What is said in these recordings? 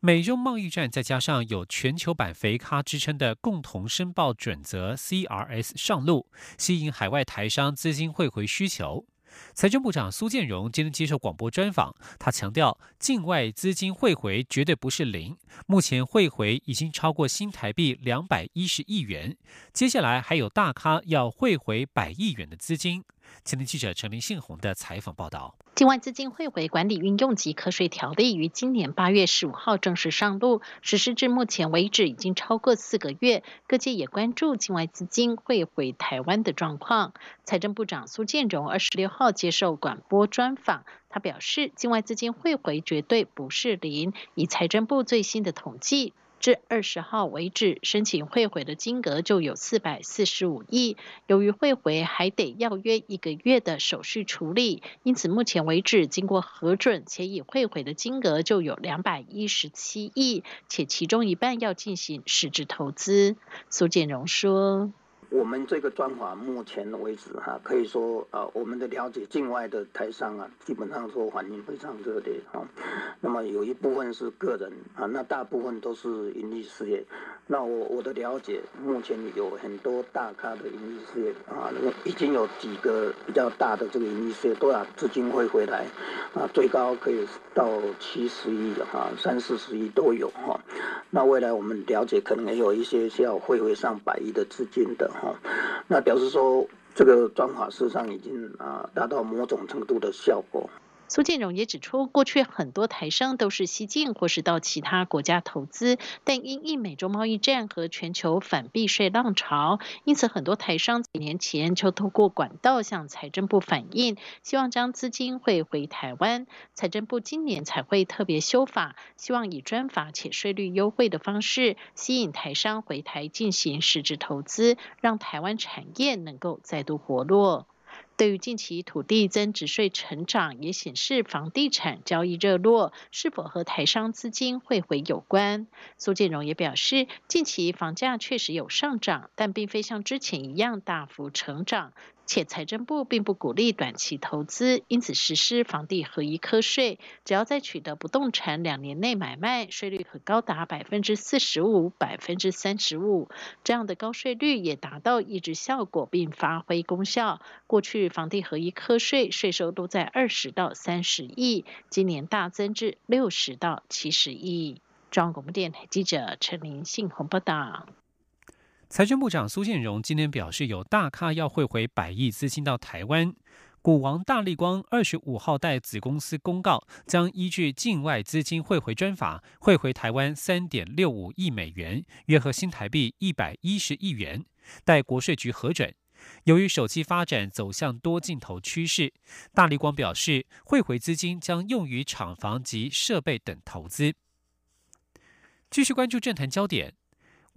美中贸易战，再加上有全球版肥咖之称的共同申报准则 （CRS） 上路，吸引海外台商资金汇回需求。财政部长苏建荣今天接受广播专访，他强调，境外资金汇回绝对不是零，目前汇回已经超过新台币两百一十亿元，接下来还有大咖要汇回百亿元的资金。前天记者陈林信宏的采访报道。境外资金汇回管理运用及课税条例于今年八月十五号正式上路，实施至目前为止已经超过四个月。各界也关注境外资金汇回台湾的状况。财政部长苏建荣二十六号接受广播专访，他表示，境外资金汇回绝对不是零。以财政部最新的统计。至二十号为止，申请汇回的金额就有四百四十五亿。由于汇回还得要约一个月的手续处理，因此目前为止，经过核准且已汇回的金额就有两百一十七亿，且其中一半要进行实质投资。苏建荣说。我们这个专法目前为止哈，可以说啊，我们的了解境外的台商啊，基本上说反应非常热烈哈。那么有一部分是个人啊，那大部分都是盈利事业。那我我的了解，目前有很多大咖的盈利事业啊，那个已经有几个比较大的这个盈利事业都要资金会回来啊，最高可以到七十亿哈，三四十亿都有哈。那未来我们了解，可能也有一些需要汇回上百亿的资金的。好，那表示说，这个装法事实上已经啊达到某种程度的效果。苏建荣也指出，过去很多台商都是西进或是到其他国家投资，但因应美洲贸易战和全球反避税浪潮，因此很多台商几年前就透过管道向财政部反映，希望将资金汇回台湾。财政部今年才会特别修法，希望以专法且税率优惠的方式，吸引台商回台进行实质投资，让台湾产业能够再度活络。对于近期土地增值税成长，也显示房地产交易热络，是否和台商资金汇回有关？苏建荣也表示，近期房价确实有上涨，但并非像之前一样大幅成长。且财政部并不鼓励短期投资，因此实施房地合一科税，只要在取得不动产两年内买卖，税率可高达百分之四十五、百分之三十五。这样的高税率也达到抑制效果，并发挥功效。过去房地合一科税税收都在二十到三十亿，今年大增至六十到七十亿。中央广播电台记者陈林信鸿报道。财政部长苏建荣今天表示，有大咖要汇回百亿资金到台湾。股王大力光二十五号代子公司公告，将依据境外资金汇回专法汇回台湾三点六五亿美元，约合新台币一百一十亿元，待国税局核准。由于手机发展走向多镜头趋势，大力光表示，汇回资金将用于厂房及设备等投资。继续关注政坛焦点。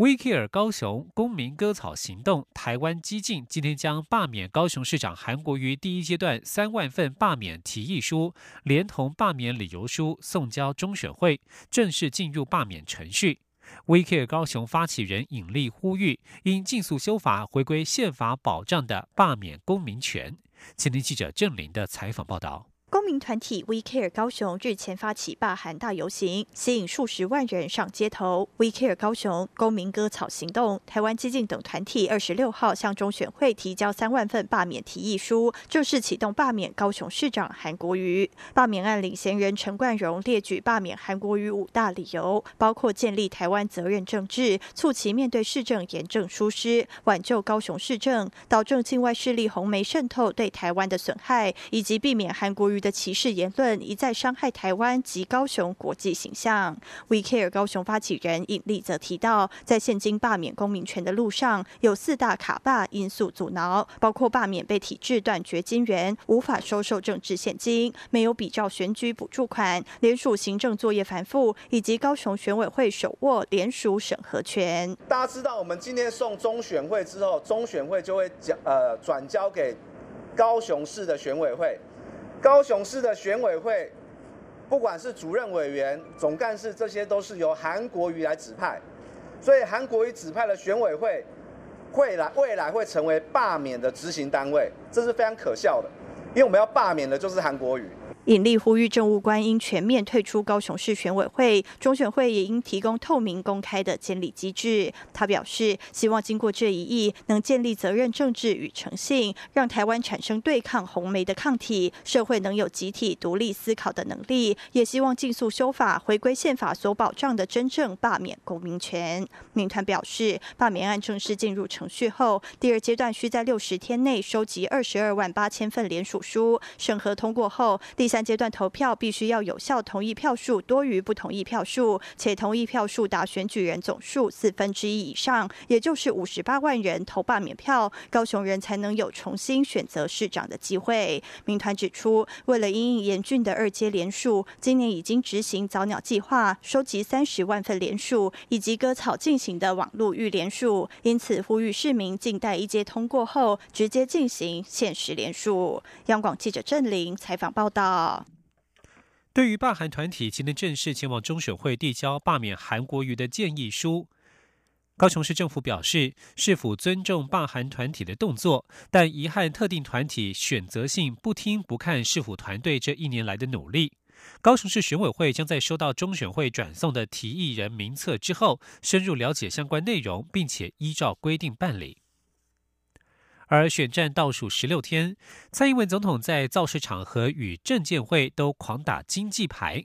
威 c 尔高雄公民割草行动，台湾激进今天将罢免高雄市长韩国瑜第一阶段三万份罢免提议书，连同罢免理由书送交中选会，正式进入罢免程序。威 c 尔高雄发起人尹力呼吁，应尽速修法，回归宪法保障的罢免公民权。前天记者郑林的采访报道。公民团体 We Care 高雄日前发起罢韩大游行，吸引数十万人上街头。We Care 高雄公民割草行动、台湾激进等团体二十六号向中选会提交三万份罢免提议书，正式启动罢免高雄市长韩国瑜。罢免案领衔人陈冠荣列举罢免韩国瑜五大理由，包括建立台湾责任政治、促其面对市政严正疏失、挽救高雄市政、导致境外势力红媒渗透对台湾的损害，以及避免韩国瑜。的歧视言论一再伤害台湾及高雄国际形象。We Care 高雄发起人尹力则提到，在现今罢免公民权的路上，有四大卡霸因素阻挠，包括罢免被体制断绝金源，无法收受政治现金，没有比照选举补助款，联署行政作业繁复，以及高雄选委会手握联署审核权。大家知道，我们今天送中选会之后，中选会就会交呃转交给。高雄市的选委会，高雄市的选委会，不管是主任委员、总干事，这些都是由韩国瑜来指派，所以韩国瑜指派的选委会，会来未来会成为罢免的执行单位，这是非常可笑的，因为我们要罢免的就是韩国瑜。引力呼吁政务官应全面退出高雄市选委会，中选会也应提供透明公开的监理机制。他表示，希望经过这一役，能建立责任政治与诚信，让台湾产生对抗红媒的抗体，社会能有集体独立思考的能力。也希望尽速修法，回归宪法所保障的真正罢免公民权。民团表示，罢免案正式进入程序后，第二阶段需在六十天内收集二十二万八千份联署书，审核通过后，第三阶段投票必须要有效同意票数多于不同意票数，且同意票数达选举人总数四分之一以上，也就是五十八万人投罢免票，高雄人才能有重新选择市长的机会。民团指出，为了因应严峻的二阶联署，今年已经执行早鸟计划，收集三十万份联署，以及割草进行的网络预联署，因此呼吁市民静待一阶通过后，直接进行限时联署。央广记者郑玲采访报道。对于罢韩团体今天正式前往中选会递交罢免韩国瑜的建议书，高雄市政府表示是否尊重罢韩团体的动作，但遗憾特定团体选择性不听不看市府团队这一年来的努力。高雄市选委会将在收到中选会转送的提议人名册之后，深入了解相关内容，并且依照规定办理。而选战倒数十六天，蔡英文总统在造势场合与证监会都狂打经济牌。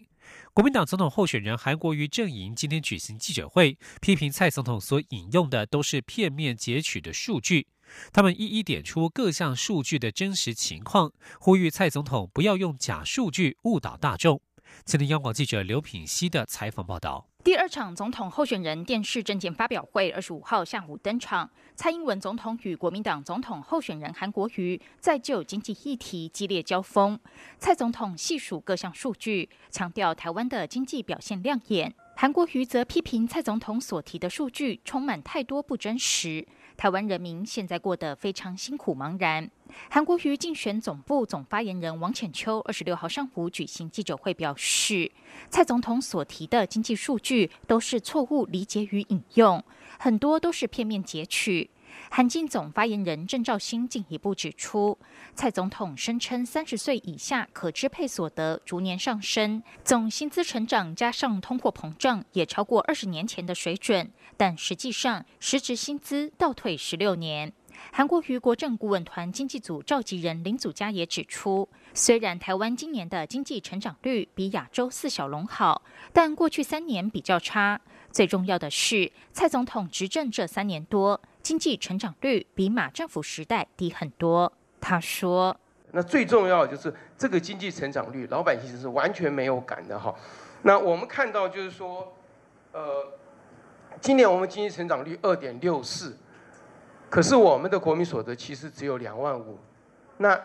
国民党总统候选人韩国瑜阵营今天举行记者会，批评蔡总统所引用的都是片面截取的数据。他们一一点出各项数据的真实情况，呼吁蔡总统不要用假数据误导大众。今天央广记者刘品熙的采访报道。第二场总统候选人电视政见发表会，二十五号下午登场。蔡英文总统与国民党总统候选人韩国瑜在就经济议题激烈交锋。蔡总统细数各项数据，强调台湾的经济表现亮眼。韩国瑜则批评蔡总统所提的数据充满太多不真实。台湾人民现在过得非常辛苦茫然。韩国瑜竞选总部总发言人王浅秋二十六号上午举行记者会，表示蔡总统所提的经济数据都是错误理解与引用，很多都是片面截取。韩进总发言人郑兆兴进一步指出，蔡总统声称三十岁以下可支配所得逐年上升，总薪资成长加上通货膨胀也超过二十年前的水准，但实际上实质薪资倒退十六年。韩国瑜国政顾问团经济组召集人林祖嘉也指出，虽然台湾今年的经济成长率比亚洲四小龙好，但过去三年比较差。最重要的是，蔡总统执政这三年多。经济成长率比马政府时代低很多。他说：“那最重要的就是这个经济成长率，老百姓是完全没有感的哈。那我们看到就是说，呃，今年我们经济成长率二点六四，可是我们的国民所得其实只有两万五。那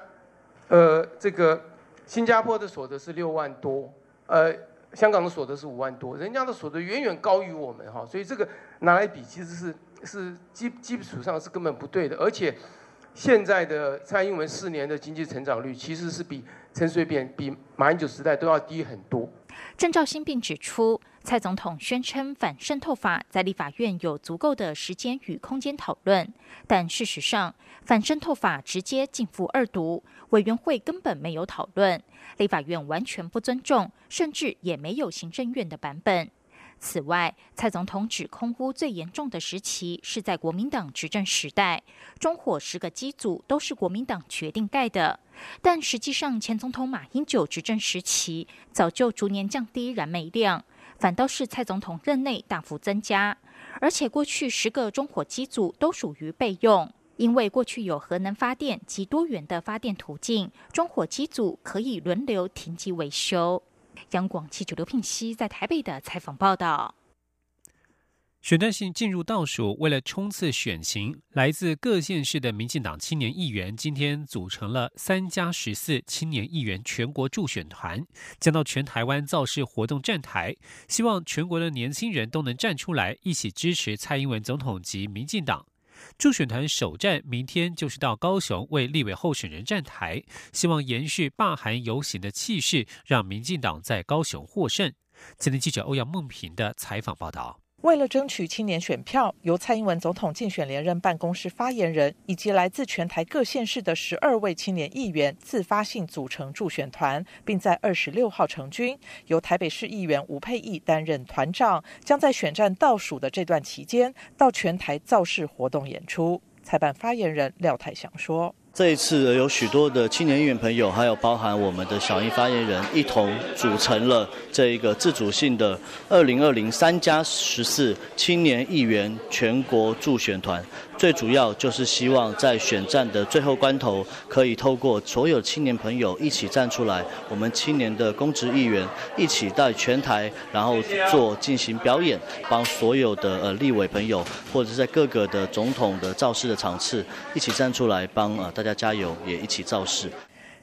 呃，这个新加坡的所得是六万多，呃，香港的所得是五万多，人家的所得远远高于我们哈。所以这个拿来比，其实是。”是基基础上是根本不对的，而且现在的蔡英文四年的经济成长率其实是比陈水扁、比马英九时代都要低很多。郑兆新并指出，蔡总统宣称反渗透法在立法院有足够的时间与空间讨论，但事实上反渗透法直接进赴二读，委员会根本没有讨论，立法院完全不尊重，甚至也没有行政院的版本。此外，蔡总统指空污最严重的时期是在国民党执政时代，中火十个机组都是国民党决定盖的。但实际上，前总统马英九执政时期早就逐年降低燃煤量，反倒是蔡总统任内大幅增加。而且过去十个中火机组都属于备用，因为过去有核能发电及多元的发电途径，中火机组可以轮流停机维修。央广记者刘聘熙在台北的采访报道：选段性进入倒数，为了冲刺选情，来自各县市的民进党青年议员今天组成了三加十四青年议员全国助选团，将到全台湾造势活动站台，希望全国的年轻人都能站出来，一起支持蔡英文总统及民进党。助选团首站明天就是到高雄为立委候选人站台，希望延续罢韩游行的气势，让民进党在高雄获胜。今天记者欧阳梦平的采访报道。为了争取青年选票，由蔡英文总统竞选连任办公室发言人以及来自全台各县市的十二位青年议员自发性组成助选团，并在二十六号成军，由台北市议员吴佩义担任团长，将在选战倒数的这段期间到全台造势活动演出。采办发言人廖泰祥说。这一次有许多的青年议员朋友，还有包含我们的小英发言人，一同组成了这一个自主性的二零二零三加十四青年议员全国助选团。最主要就是希望在选战的最后关头，可以透过所有青年朋友一起站出来，我们青年的公职议员一起在全台，然后做进行表演，帮所有的呃立委朋友，或者是在各个的总统的造势的场次，一起站出来帮呃大家加油，也一起造势。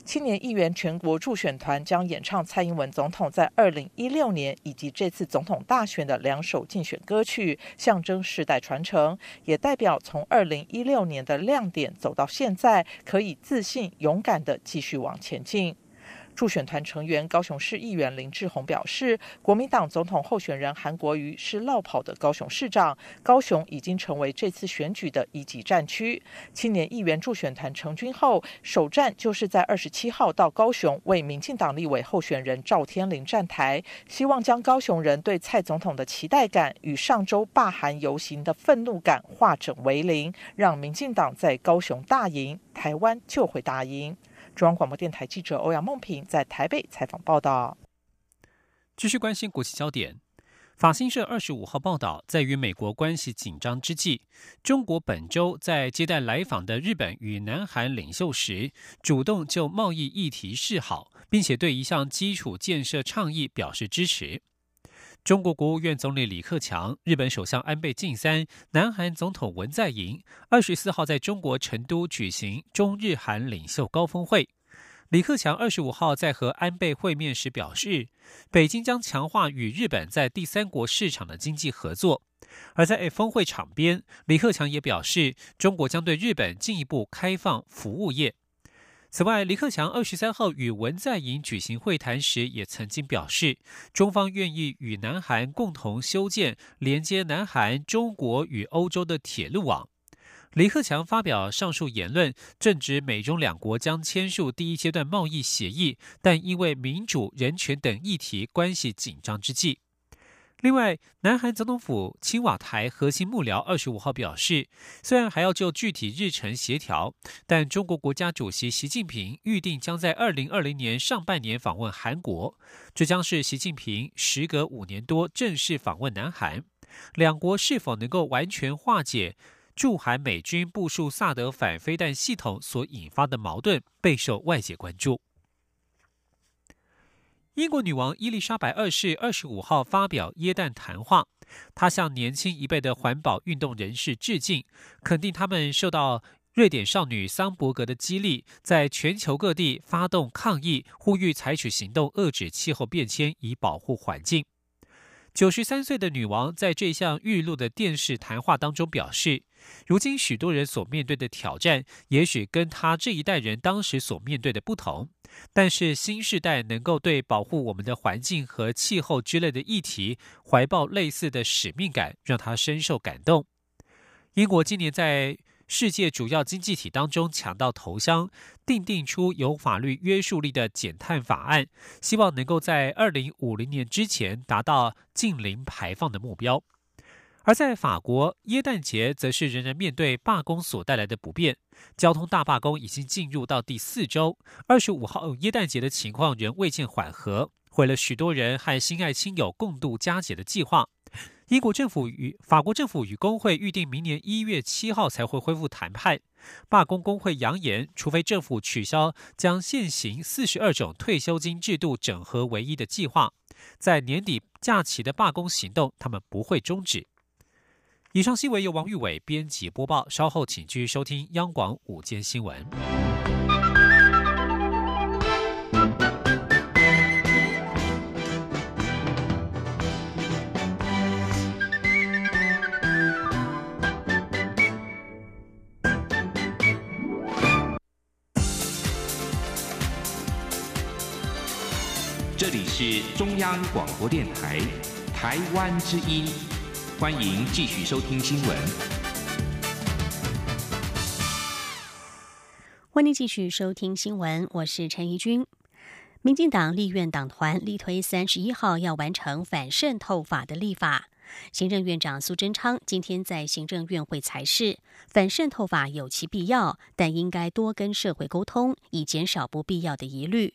青年议员全国助选团将演唱蔡英文总统在二零一六年以及这次总统大选的两首竞选歌曲，象征世代传承，也代表从二零一六年的亮点走到现在，可以自信勇敢的继续往前进。助选团成员高雄市议员林志宏表示，国民党总统候选人韩国瑜是落跑的高雄市长，高雄已经成为这次选举的一级战区。青年议员助选团成军后，首战就是在二十七号到高雄为民进党立委候选人赵天麟站台，希望将高雄人对蔡总统的期待感与上周罢韩游行的愤怒感化整为零，让民进党在高雄大赢，台湾就会大赢。中央广播电台记者欧阳梦平在台北采访报道。继续关心国际焦点，法新社二十五号报道，在与美国关系紧张之际，中国本周在接待来访的日本与南韩领袖时，主动就贸易议题示好，并且对一项基础建设倡议表示支持。中国国务院总理李克强、日本首相安倍晋三、南韩总统文在寅二十四号在中国成都举行中日韩领袖高峰会。李克强二十五号在和安倍会面时表示，北京将强化与日本在第三国市场的经济合作。而在峰会场边，李克强也表示，中国将对日本进一步开放服务业。此外，李克强二十三号与文在寅举行会谈时，也曾经表示，中方愿意与南韩共同修建连接南韩、中国与欧洲的铁路网。李克强发表上述言论，正值美中两国将签署第一阶段贸易协议，但因为民主、人权等议题关系紧张之际。另外，南韩总统府青瓦台核心幕僚二十五号表示，虽然还要就具体日程协调，但中国国家主席习近平预定将在二零二零年上半年访问韩国，这将是习近平时隔五年多正式访问南韩。两国是否能够完全化解驻韩美军部署萨德反飞弹系统所引发的矛盾，备受外界关注。英国女王伊丽莎白二世二十五号发表耶诞谈话，她向年轻一辈的环保运动人士致敬，肯定他们受到瑞典少女桑伯格的激励，在全球各地发动抗议，呼吁采取行动遏制气候变迁，以保护环境。九十三岁的女王在这项预录的电视谈话当中表示，如今许多人所面对的挑战，也许跟她这一代人当时所面对的不同。但是新时代能够对保护我们的环境和气候之类的议题怀抱类似的使命感，让她深受感动。英国今年在世界主要经济体当中抢到头香，订定出有法律约束力的减碳法案，希望能够在二零五零年之前达到近零排放的目标。而在法国，耶诞节则是仍然面对罢工所带来的不便。交通大罢工已经进入到第四周，二十五号耶诞节的情况仍未见缓和，毁了许多人和心爱亲友共度佳节的计划。英国政府与法国政府与工会预定明年一月七号才会恢复谈判。罢工工会扬言，除非政府取消将现行四十二种退休金制度整合为一的计划，在年底假期的罢工行动，他们不会终止。以上新闻由王玉伟编辑播报，稍后请继续收听央广午间新闻。这里是中央广播电台台湾之音，欢迎继续收听新闻。欢迎继续收听新闻，我是陈怡君。民进党立院党团力推三十一号要完成反渗透法的立法。行政院长苏贞昌今天在行政院会裁示，反渗透法有其必要，但应该多跟社会沟通，以减少不必要的疑虑。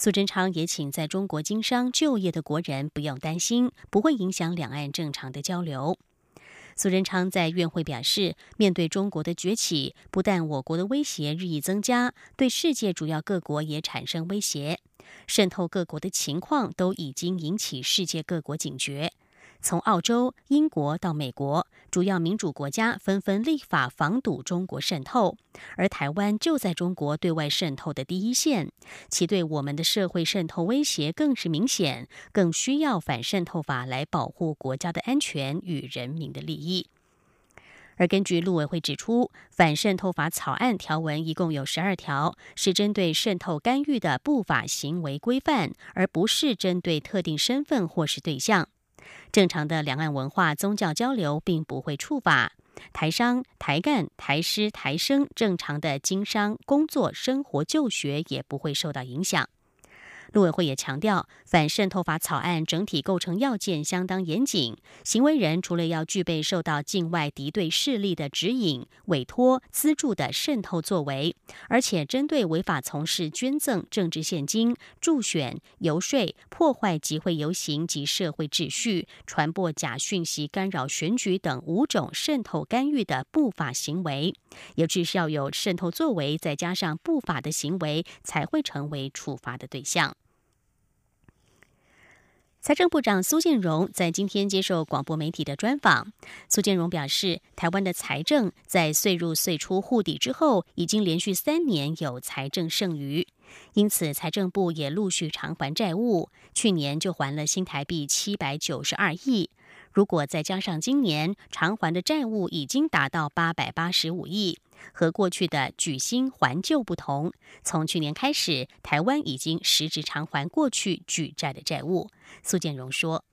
苏贞昌也请在中国经商就业的国人不用担心，不会影响两岸正常的交流。苏贞昌在院会表示，面对中国的崛起，不但我国的威胁日益增加，对世界主要各国也产生威胁，渗透各国的情况都已经引起世界各国警觉。从澳洲、英国到美国，主要民主国家纷纷立法防堵中国渗透，而台湾就在中国对外渗透的第一线，其对我们的社会渗透威胁更是明显，更需要反渗透法来保护国家的安全与人民的利益。而根据陆委会指出，反渗透法草案条文一共有十二条，是针对渗透干预的不法行为规范，而不是针对特定身份或是对象。正常的两岸文化、宗教交流并不会触法，台商、台干、台师、台生正常的经商、工作、生活、就学也不会受到影响。陆委会也强调，反渗透法草案整体构成要件相当严谨。行为人除了要具备受到境外敌对势力的指引、委托、资助的渗透作为，而且针对违法从事捐赠、政治现金、助选、游说、破坏集会游行及社会秩序、传播假讯息、干扰选举等五种渗透干预的不法行为，也至少有渗透作为，再加上不法的行为，才会成为处罚的对象。财政部长苏建荣在今天接受广播媒体的专访。苏建荣表示，台湾的财政在岁入岁出互抵之后，已经连续三年有财政剩余，因此财政部也陆续偿还债务，去年就还了新台币七百九十二亿。如果再加上今年偿还的债务，已经达到八百八十五亿。和过去的举新还旧不同，从去年开始，台湾已经实质偿还过去举债的债务。苏建荣说。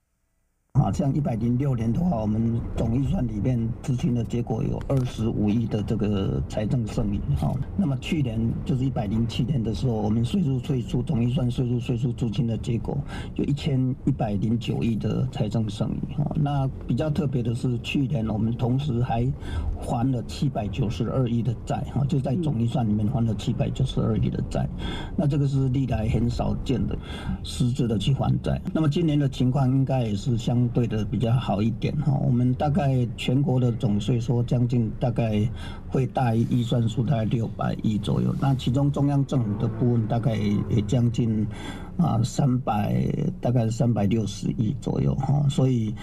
啊，像一百零六年的话，我们总预算里面执行的结果有二十五亿的这个财政剩余。好，那么去年就是一百零七年的时候，我们税入税出总预算税入税出执行的结果有一千一百零九亿的财政剩余。哈，那比较特别的是，去年我们同时还还了七百九十二亿的债。哈，就在总预算里面还了七百九十二亿的债。那这个是历来很少见的实质的去还债。那么今年的情况应该也是相。对的比较好一点哈，我们大概全国的总税收将近大概会大于预算数大概六百亿左右，那其中中央政府的部分大概也将近啊三百大概三百六十亿左右哈，所以。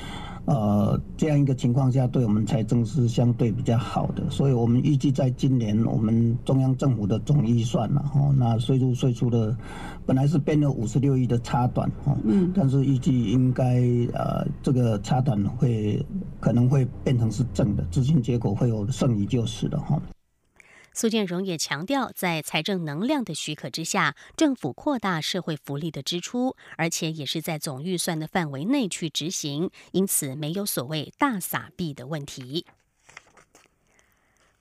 呃，这样一个情况下，对我们财政是相对比较好的，所以我们预计在今年我们中央政府的总预算呢，哈，那税入税出的本来是变了五十六亿的差短，哈，嗯，但是预计应该呃这个差短会可能会变成是正的，执行结果会有剩余就是了，哈。苏建荣也强调，在财政能量的许可之下，政府扩大社会福利的支出，而且也是在总预算的范围内去执行，因此没有所谓大撒币的问题。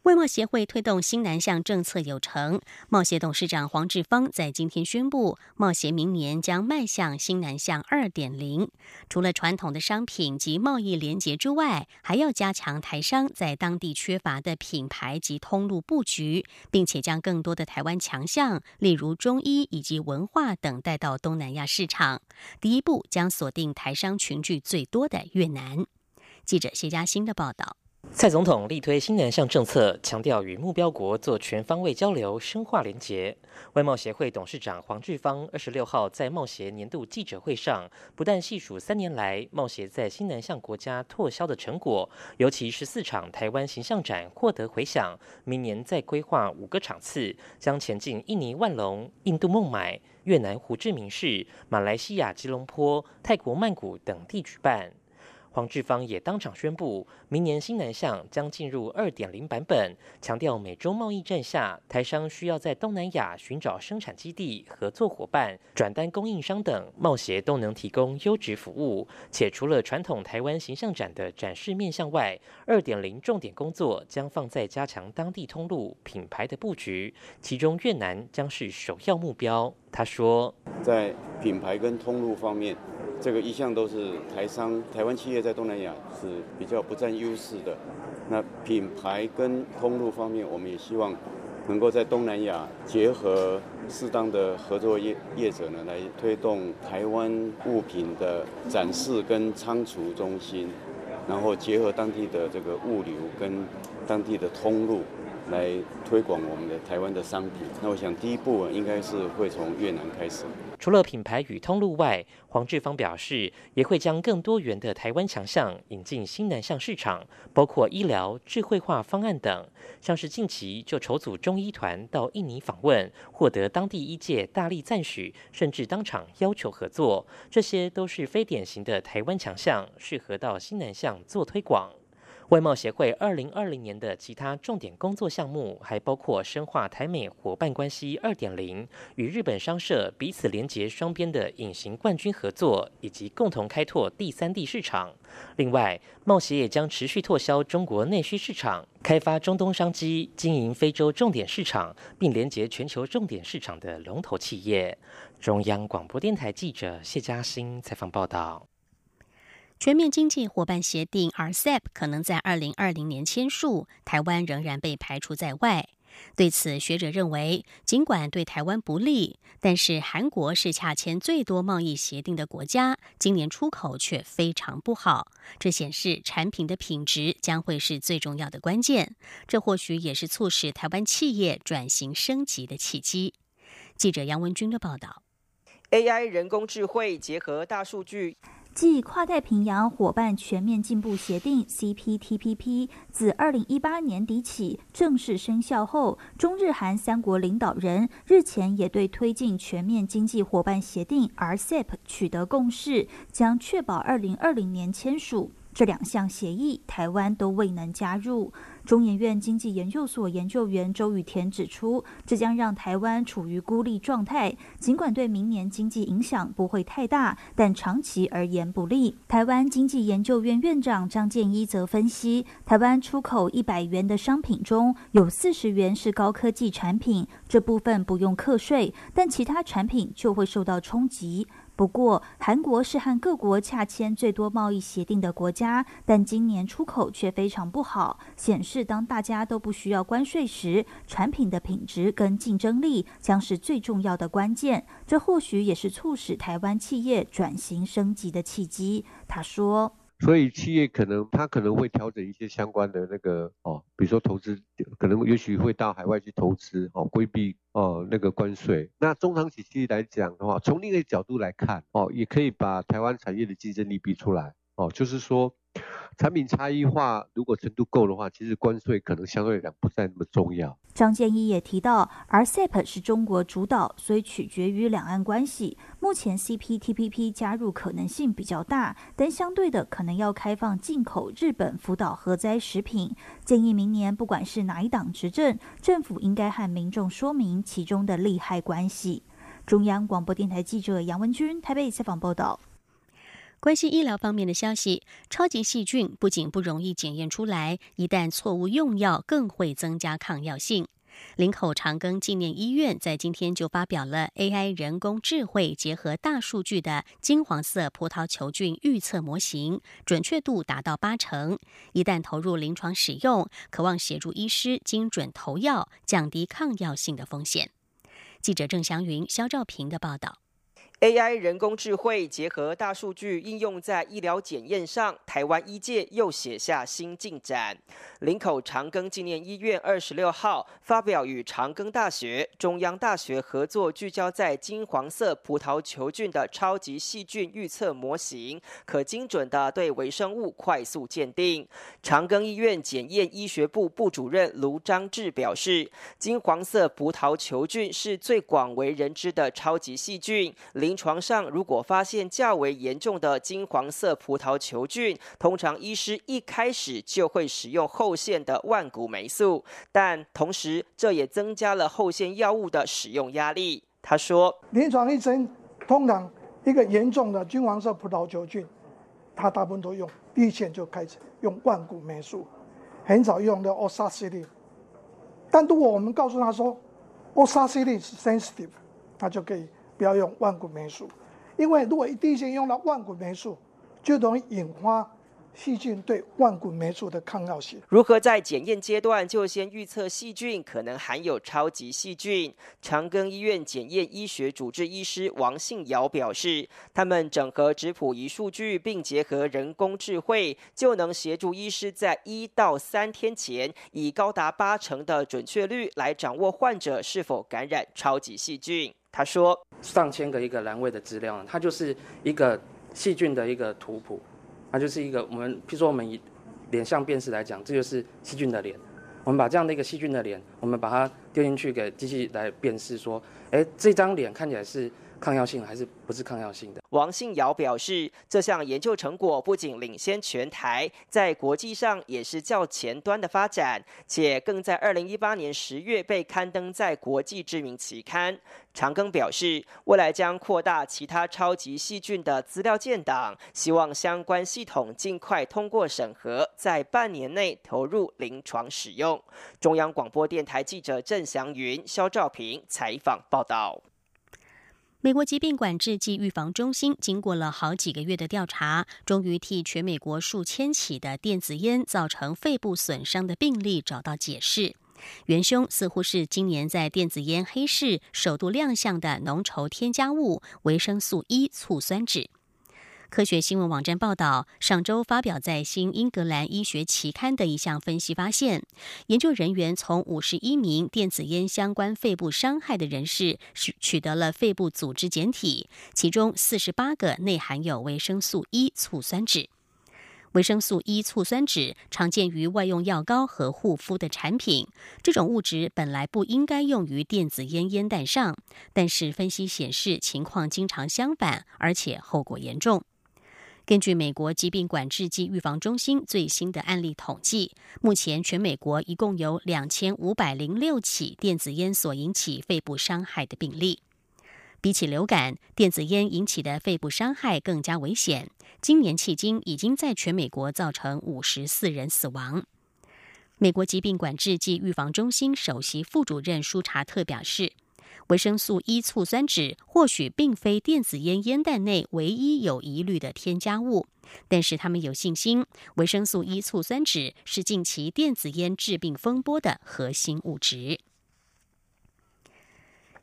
外贸协会推动新南向政策有成，贸协董事长黄志芳在今天宣布，贸协明年将迈向新南向二点零。除了传统的商品及贸易联结之外，还要加强台商在当地缺乏的品牌及通路布局，并且将更多的台湾强项，例如中医以及文化等带到东南亚市场。第一步将锁定台商群聚最多的越南。记者谢嘉欣的报道。蔡总统力推新南向政策，强调与目标国做全方位交流、深化连结。外贸协会董事长黄志芳二十六号在贸协年度记者会上，不但细数三年来贸协在新南向国家拓销的成果，尤其十四场台湾形象展获得回响，明年再规划五个场次，将前进印尼万隆、印度孟买、越南胡志明市、马来西亚吉隆坡、泰国曼谷等地举办。黄志芳也当场宣布，明年新南向将进入二点零版本，强调美中贸易战下，台商需要在东南亚寻找生产基地、合作伙伴、转单供应商等，贸协都能提供优质服务。且除了传统台湾形象展的展示面向外，二点零重点工作将放在加强当地通路品牌的布局，其中越南将是首要目标。他说，在品牌跟通路方面。这个一向都是台商、台湾企业在东南亚是比较不占优势的。那品牌跟通路方面，我们也希望能够在东南亚结合适当的合作业业者呢，来推动台湾物品的展示跟仓储中心，然后结合当地的这个物流跟当地的通路。来推广我们的台湾的商品。那我想第一步应该是会从越南开始。除了品牌与通路外，黄志芳表示也会将更多元的台湾强项引进新南向市场，包括医疗、智慧化方案等。像是近期就筹组中医团到印尼访问，获得当地医界大力赞许，甚至当场要求合作。这些都是非典型的台湾强项，适合到新南向做推广。外贸协会二零二零年的其他重点工作项目，还包括深化台美伙伴关系二点零，与日本商社彼此连结双边的隐形冠军合作，以及共同开拓第三地市场。另外，贸协也将持续拓销中国内需市场，开发中东商机，经营非洲重点市场，并连结全球重点市场的龙头企业。中央广播电台记者谢嘉欣采访报道。全面经济伙伴协定 （RCEP） 可能在二零二零年签署，台湾仍然被排除在外。对此，学者认为，尽管对台湾不利，但是韩国是洽签最多贸易协定的国家，今年出口却非常不好。这显示产品的品质将会是最重要的关键，这或许也是促使台湾企业转型升级的契机。记者杨文军的报道：AI 人工智慧结合大数据。继跨太平洋伙伴全面进步协定 （CPTPP） 自二零一八年底起正式生效后，中日韩三国领导人日前也对推进全面经济伙伴协定 （RCEP） 取得共识，将确保二零二零年签署。这两项协议，台湾都未能加入。中研院经济研究所研究员周雨田指出，这将让台湾处于孤立状态。尽管对明年经济影响不会太大，但长期而言不利。台湾经济研究院院长张建一则分析，台湾出口一百元的商品中有四十元是高科技产品，这部分不用课税，但其他产品就会受到冲击。不过，韩国是和各国洽签最多贸易协定的国家，但今年出口却非常不好，显示当大家都不需要关税时，产品的品质跟竞争力将是最重要的关键。这或许也是促使台湾企业转型升级的契机。他说。所以企业可能他可能会调整一些相关的那个哦，比如说投资，可能也许会到海外去投资哦，规避哦那个关税。那中长期来讲的话，从另一个角度来看哦，也可以把台湾产业的竞争力逼出来哦，就是说。产品差异化如果程度够的话，其实关税可能相对来讲不再那么重要。张建一也提到，RCEP 是中国主导，所以取决于两岸关系。目前 CPTPP 加入可能性比较大，但相对的可能要开放进口日本福岛核灾食品。建议明年不管是哪一党执政，政府应该和民众说明其中的利害关系。中央广播电台记者杨文君台北采访报道。关心医疗方面的消息，超级细菌不仅不容易检验出来，一旦错误用药，更会增加抗药性。林口长庚纪念医院在今天就发表了 AI 人工智慧结合大数据的金黄色葡萄球菌预测模型，准确度达到八成。一旦投入临床使用，渴望协助医师精准投药，降低抗药性的风险。记者郑祥云、肖兆平的报道。AI 人工智慧结合大数据应用在医疗检验上，台湾医界又写下新进展。林口长庚纪念医院二十六号发表与长庚大学、中央大学合作，聚焦在金黄色葡萄球菌的超级细菌预测模型，可精准的对微生物快速鉴定。长庚医院检验医学部部主任卢章志表示，金黄色葡萄球菌是最广为人知的超级细菌。林临床上如果发现较为严重的金黄色葡萄球菌，通常医师一开始就会使用后线的万古霉素，但同时这也增加了后线药物的使用压力。他说：“临床医生通常一个严重的金黄色葡萄球菌，他大部分都用第一线就开始用万古霉素，很少用的 o s a c i l i 但如果我们告诉他说 o s a c i l i 是 sensitive，他就可以不要用万古霉素，因为如果第一线用了万古霉素，就容易引发。”细菌对万古霉素的抗药性，如何在检验阶段就先预测细菌可能含有超级细菌？长庚医院检验医学主治医师王信尧表示，他们整合质谱仪数据，并结合人工智慧，就能协助医师在一到三天前，以高达八成的准确率来掌握患者是否感染超级细菌。他说，上千个一个栏位的资料，它就是一个细菌的一个图谱。它就是一个我们，譬如说我们以脸相辨识来讲，这就是细菌的脸。我们把这样的一个细菌的脸，我们把它丢进去给机器来辨识，说，哎，这张脸看起来是。抗药性还是不是抗药性的？王信尧表示，这项研究成果不仅领先全台，在国际上也是较前端的发展，且更在二零一八年十月被刊登在国际知名期刊。长庚表示，未来将扩大其他超级细菌的资料建档，希望相关系统尽快通过审核，在半年内投入临床使用。中央广播电台记者郑祥云、肖兆平采访报道。美国疾病管制及预防中心经过了好几个月的调查，终于替全美国数千起的电子烟造成肺部损伤的病例找到解释。元凶似乎是今年在电子烟黑市首度亮相的浓稠添加物维生素 E 醋酸酯。科学新闻网站报道，上周发表在《新英格兰医学期刊》的一项分析发现，研究人员从五十一名电子烟相关肺部伤害的人士取取得了肺部组织简体，其中四十八个内含有维生素 E 醋酸酯。维生素 E 醋酸酯常见于外用药膏和护肤的产品，这种物质本来不应该用于电子烟烟弹上，但是分析显示情况经常相反，而且后果严重。根据美国疾病管制及预防中心最新的案例统计，目前全美国一共有两千五百零六起电子烟所引起肺部伤害的病例。比起流感，电子烟引起的肺部伤害更加危险。今年迄今已经在全美国造成五十四人死亡。美国疾病管制及预防中心首席副主任舒查特表示。维生素 E 醋酸酯或许并非电子烟烟弹内唯一有疑虑的添加物，但是他们有信心，维生素 E 醋酸酯是近期电子烟致病风波的核心物质。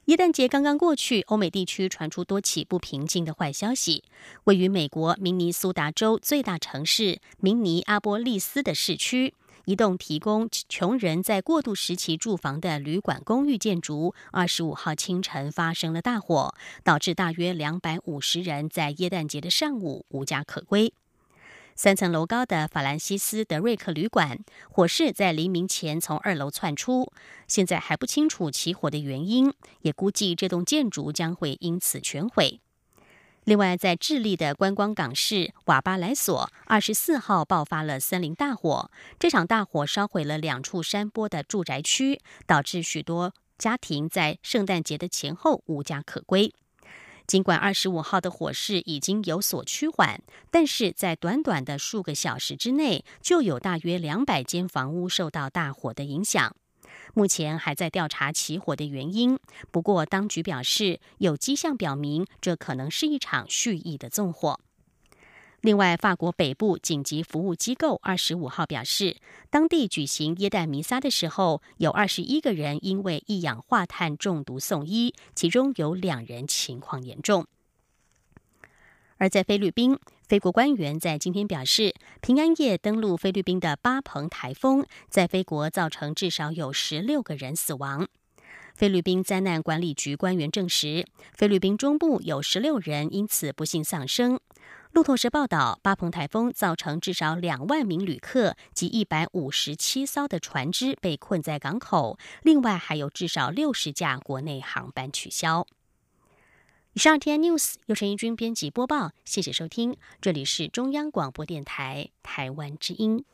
耶诞节刚刚过去，欧美地区传出多起不平静的坏消息。位于美国明尼苏达州最大城市明尼阿波利斯的市区。一栋提供穷人在过渡时期住房的旅馆公寓建筑，二十五号清晨发生了大火，导致大约两百五十人在耶诞节的上午无家可归。三层楼高的法兰西斯德瑞克旅馆，火势在黎明前从二楼窜出，现在还不清楚起火的原因，也估计这栋建筑将会因此全毁。另外，在智利的观光港市瓦巴莱索，二十四号爆发了森林大火。这场大火烧毁了两处山坡的住宅区，导致许多家庭在圣诞节的前后无家可归。尽管二十五号的火势已经有所趋缓，但是在短短的数个小时之内，就有大约两百间房屋受到大火的影响。目前还在调查起火的原因，不过当局表示有迹象表明这可能是一场蓄意的纵火。另外，法国北部紧急服务机构二十五号表示，当地举行耶诞弥撒的时候，有二十一个人因为一氧化碳中毒送医，其中有两人情况严重。而在菲律宾，菲国官员在今天表示，平安夜登陆菲律宾的巴蓬台风在菲国造成至少有十六个人死亡。菲律宾灾难管理局官员证实，菲律宾中部有十六人因此不幸丧生。路透社报道，巴蓬台风造成至少两万名旅客及一百五十七艘的船只被困在港口，另外还有至少六十架国内航班取消。以上 T N News 由陈一军编辑播报，谢谢收听，这里是中央广播电台台湾之音。